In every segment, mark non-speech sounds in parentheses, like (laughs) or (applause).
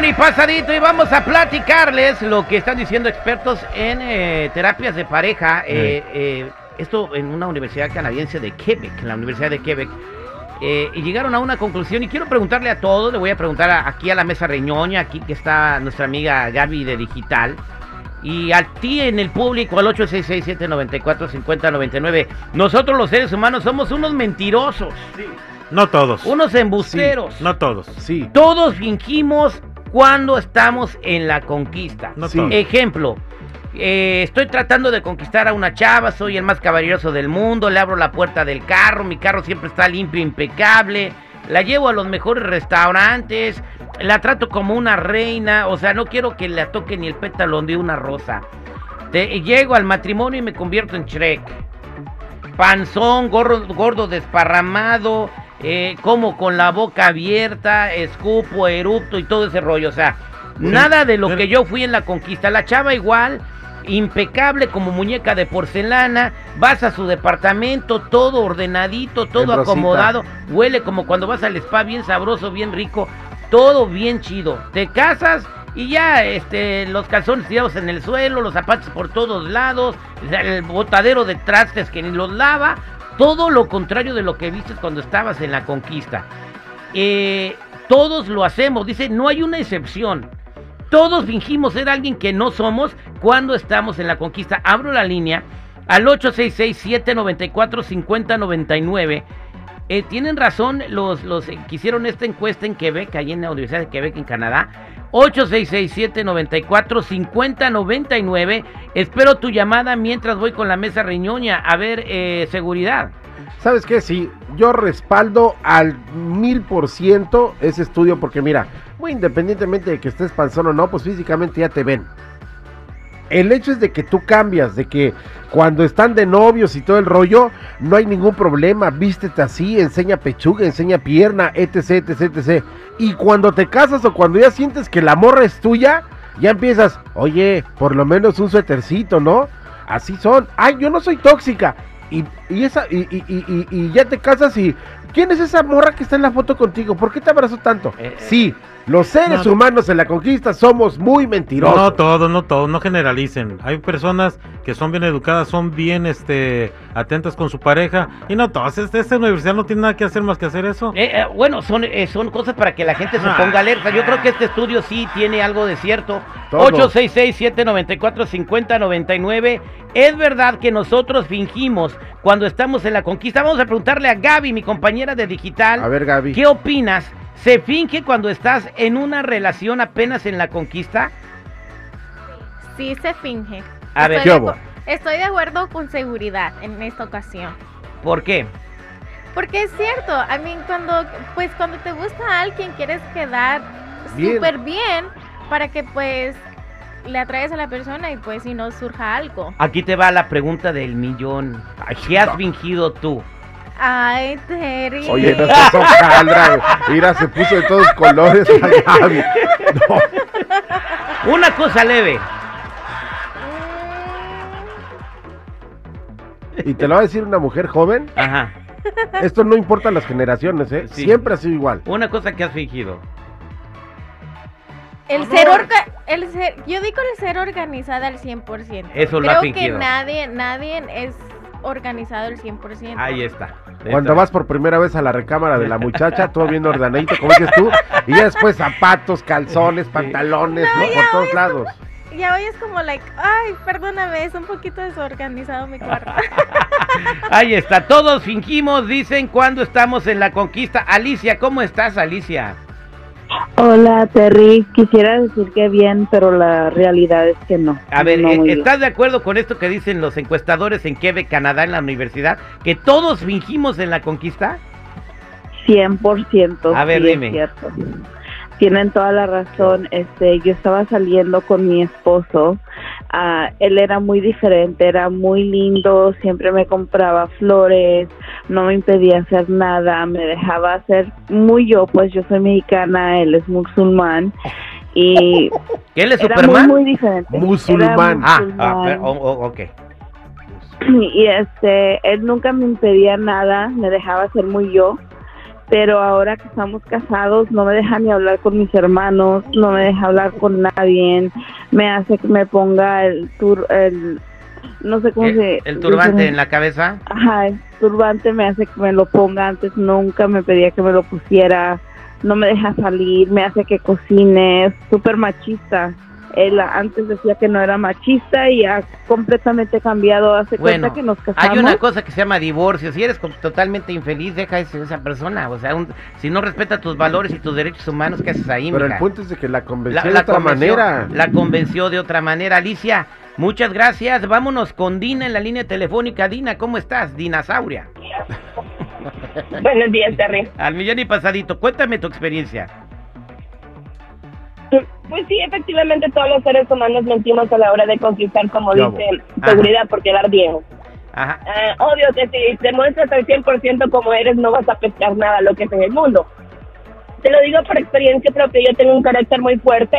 millón y pasadito y vamos a platicarles lo que están diciendo expertos en eh, terapias de pareja. Eh, eh, esto en una universidad canadiense de Quebec, en la Universidad de Quebec. Eh, y llegaron a una conclusión y quiero preguntarle a todos, le voy a preguntar a- aquí a la mesa reñoña, aquí que está nuestra amiga Gaby de Digital. Y a ti en el público al 866-794-5099. Nosotros los seres humanos somos unos mentirosos, No todos. unos embusteros. No todos. Sí. Todos fingimos cuando estamos en la conquista. No Sí. todos. Ejemplo, eh, estoy tratando de conquistar a una chava, soy el más caballeroso del mundo, le abro la puerta del carro, mi carro siempre está limpio, impecable, la llevo a los mejores restaurantes, la trato como una reina, o sea, no quiero que la toque ni el pétalo de una rosa. Te- llego al matrimonio y me convierto en Shrek. Panzón, gordo, gordo desparramado, eh, como con la boca abierta, escupo, erupto y todo ese rollo. O sea, nada de lo pero- que yo fui en la conquista. La chava igual, impecable como muñeca de porcelana, vas a su departamento, todo ordenadito, todo acomodado, huele como cuando vas al spa, bien sabroso, bien rico, todo bien chido. Te casas y ya este los calzones tirados en el suelo, los zapatos por todos lados, el botadero de trastes que ni los lava, todo lo contrario de lo que viste cuando estabas en la conquista. Eh, todos lo hacemos, dice, no hay una excepción. Todos fingimos ser alguien que no somos cuando estamos en la conquista. Abro la línea al 866-794-5099. Eh, tienen razón los, los eh, que hicieron esta encuesta en Quebec, ahí en la Universidad de Quebec, en Canadá. 866-794-5099. Espero tu llamada mientras voy con la mesa riñoña. A ver, eh, seguridad. ¿Sabes qué? Sí, yo respaldo al mil por ciento ese estudio porque mira, muy independientemente de que estés panzón o no, pues físicamente ya te ven. El hecho es de que tú cambias, de que cuando están de novios y todo el rollo, no hay ningún problema, vístete así, enseña pechuga, enseña pierna, etc, etc, etc. Y cuando te casas o cuando ya sientes que la morra es tuya, ya empiezas, oye, por lo menos un suétercito, ¿no? Así son. Ay, yo no soy tóxica. Y, y esa, y, y- y- ya te casas y. ¿Quién es esa morra que está en la foto contigo? ¿Por qué te abrazó tanto? Eh, eh. sí, los seres No. humanos en la conquista somos muy mentirosos. No todos, no todos, no generalicen. Hay personas que son bien educadas, son bien este atentas con su pareja y no todos. Este, esta universidad no tiene nada que hacer más que hacer eso. Eh, eh, bueno, son, eh, son cosas para que la gente se Ah. ponga alerta. Yo creo que este estudio sí tiene algo de cierto. Todo. 866-794-5099. Es verdad que nosotros fingimos cuando estamos en la conquista. Vamos a preguntarle a Gaby, mi compañera de digital. A ver, Gaby. ¿Qué opinas? ¿Se finge cuando estás en una relación apenas en la conquista? Sí se finge. A ver, estoy, ¿qué de estoy de acuerdo con seguridad en esta ocasión. ¿Por qué? Porque es cierto, a mí cuando pues cuando te gusta alguien quieres quedar súper bien para que pues le atraes a la persona y pues si no surja algo. Aquí te va la pregunta del millón. ¿Qué has fingido tú? Ay, Terry. Oye, no seas hojaldra. Mira, se puso de todos colores (laughs) a Gaby. No. Una cosa leve. Y te lo va a decir una mujer joven. Ajá. Esto no importa las generaciones, ¿eh? Sí. Siempre ha sido igual. Una cosa que has fingido. El ser orga- el ser, yo digo el ser organizada al 100%. Eso lo ha Creo fingido. que nadie, nadie es organizado al 100%. Ahí está. Cuando vas por primera vez a la recámara de la muchacha, (laughs) todo bien ordenadito, como dices tú, y ya después zapatos, calzones, pantalones, ¿no? Por todos lados. Ya hoy es como like, ay, perdóname, es un poquito desorganizado mi cuarto. (laughs) Ahí está. Todos fingimos, dicen, cuando estamos en la conquista. Alicia, ¿cómo estás, Alicia? Hola Terry, quisiera decir que bien, pero la realidad es que no. A ver, No eh. ¿estás de acuerdo con esto que dicen los encuestadores en Quebec, Canadá, en la universidad? ¿Que todos fingimos en la conquista? 100%. A ver, sí, es dime. cierto. Tienen toda la razón. Este, yo estaba saliendo con mi esposo. ah, él era muy diferente, era muy lindo, siempre me compraba flores, no me impedía hacer nada, me dejaba hacer muy yo, pues yo soy mexicana, él es musulmán y ¿Que (laughs) él es era muy Superman? muy diferente. Musulmán. Era Ah, ah, oh, oh, ok. (clears throat) y este él nunca me impedía nada me dejaba ser muy yo pero ahora que estamos casados no me deja ni hablar con mis hermanos, no me deja hablar con nadie, me hace que me ponga el tur el no sé cómo ¿El, se el turbante en la cabeza? Ajá, el turbante me hace que me lo ponga, antes nunca me pedía que me lo pusiera, no me deja salir, me hace que cocine, es súper machista. Él antes decía que no era machista y ha completamente cambiado, hace Bueno, cuenta que nos casamos. hay una cosa que se llama divorcio. Si eres totalmente infeliz, deja esa persona. O sea, un- si no respeta tus valores y tus derechos humanos, ¿qué haces ahí, Pero el punto es de que la convenció La, de la otra convenció, manera. la convenció de otra manera. Alicia, muchas gracias. Vámonos con Dina en la línea telefónica. Dina, ¿cómo estás? Dinasauria. Buenos días, Terry. Al millón y pasadito. Cuéntame tu experiencia. Pues sí, efectivamente todos los seres humanos mentimos a la hora de conquistar, como Ya, dicen, Ajá. seguridad por quedar bien. Ajá. Ah, obvio que si te muestras al 100% como eres, no vas a pescar nada lo que es en el mundo. Te lo digo por experiencia propia, yo tengo un carácter muy fuerte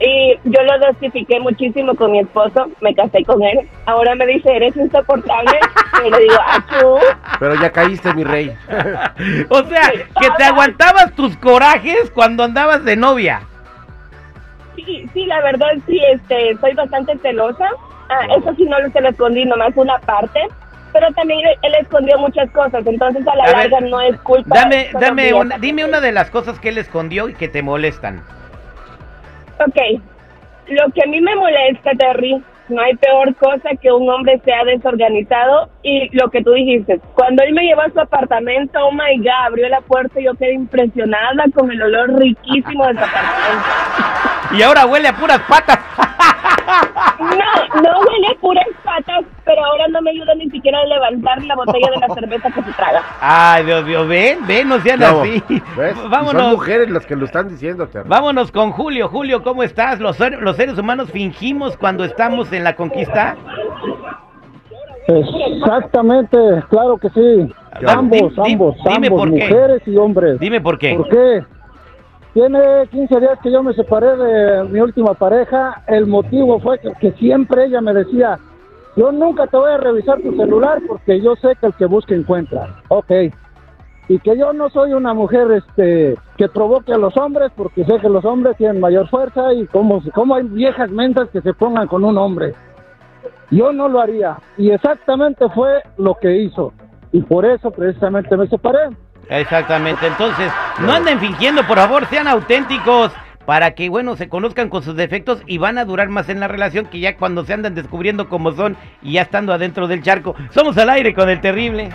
y yo lo dosifiqué muchísimo con mi esposo, me casé con él. Ahora me dice, eres insoportable, (laughs) y le digo, achú. Pero ya caíste, mi rey. (laughs) (laughs) O sea, que te aguantabas tus corajes cuando andabas de novia. Sí, sí, la verdad sí, este, soy bastante celosa. Ah, eso sí no lo se lo escondí, nomás una parte. Pero también él, escondió muchas cosas, entonces a la A ver, larga no es culpa. Dame, dame una, dime una de las cosas que él escondió y que te molestan. Ok, lo que a mí me molesta, Terry, no hay peor cosa que un hombre sea desorganizado y lo que tú dijiste, cuando él me llevó a su apartamento, oh my god, abrió la puerta y yo quedé impresionada con el olor riquísimo de su apartamento. (laughs) Y ahora huele a puras patas. No, no huele a puras patas, pero ahora no me ayuda ni siquiera a levantar la botella de la (laughs) cerveza que se traga. Ay, Dios mío, ven, ven, no sean así. ¿Ves? Y Son Vámonos, mujeres las que lo están diciendo, Terry. vámonos con Julio. Julio, ¿cómo estás? ¿Los, los seres humanos fingimos cuando estamos en la conquista? Exactamente, claro que sí. Ambos, ambos, dime ambos, por qué. mujeres y hombres. Dime por qué. ¿Por qué? Tiene 15 días que yo me separé de mi última pareja. El motivo fue que, que siempre ella me decía, yo nunca te voy a revisar tu celular porque yo sé que el que busca encuentra. Ok. Y que yo no soy una mujer este que provoque a los hombres porque sé que los hombres tienen mayor fuerza y como, como hay viejas mentas que se pongan con un hombre. Yo no lo haría. Y exactamente fue lo que hizo. Y por eso precisamente me separé. Exactamente, entonces, no anden fingiendo, por favor, sean auténticos para que, bueno, se conozcan con sus defectos y van a durar más en la relación que ya cuando se andan descubriendo cómo son y ya estando adentro del charco. Somos al aire con el terrible.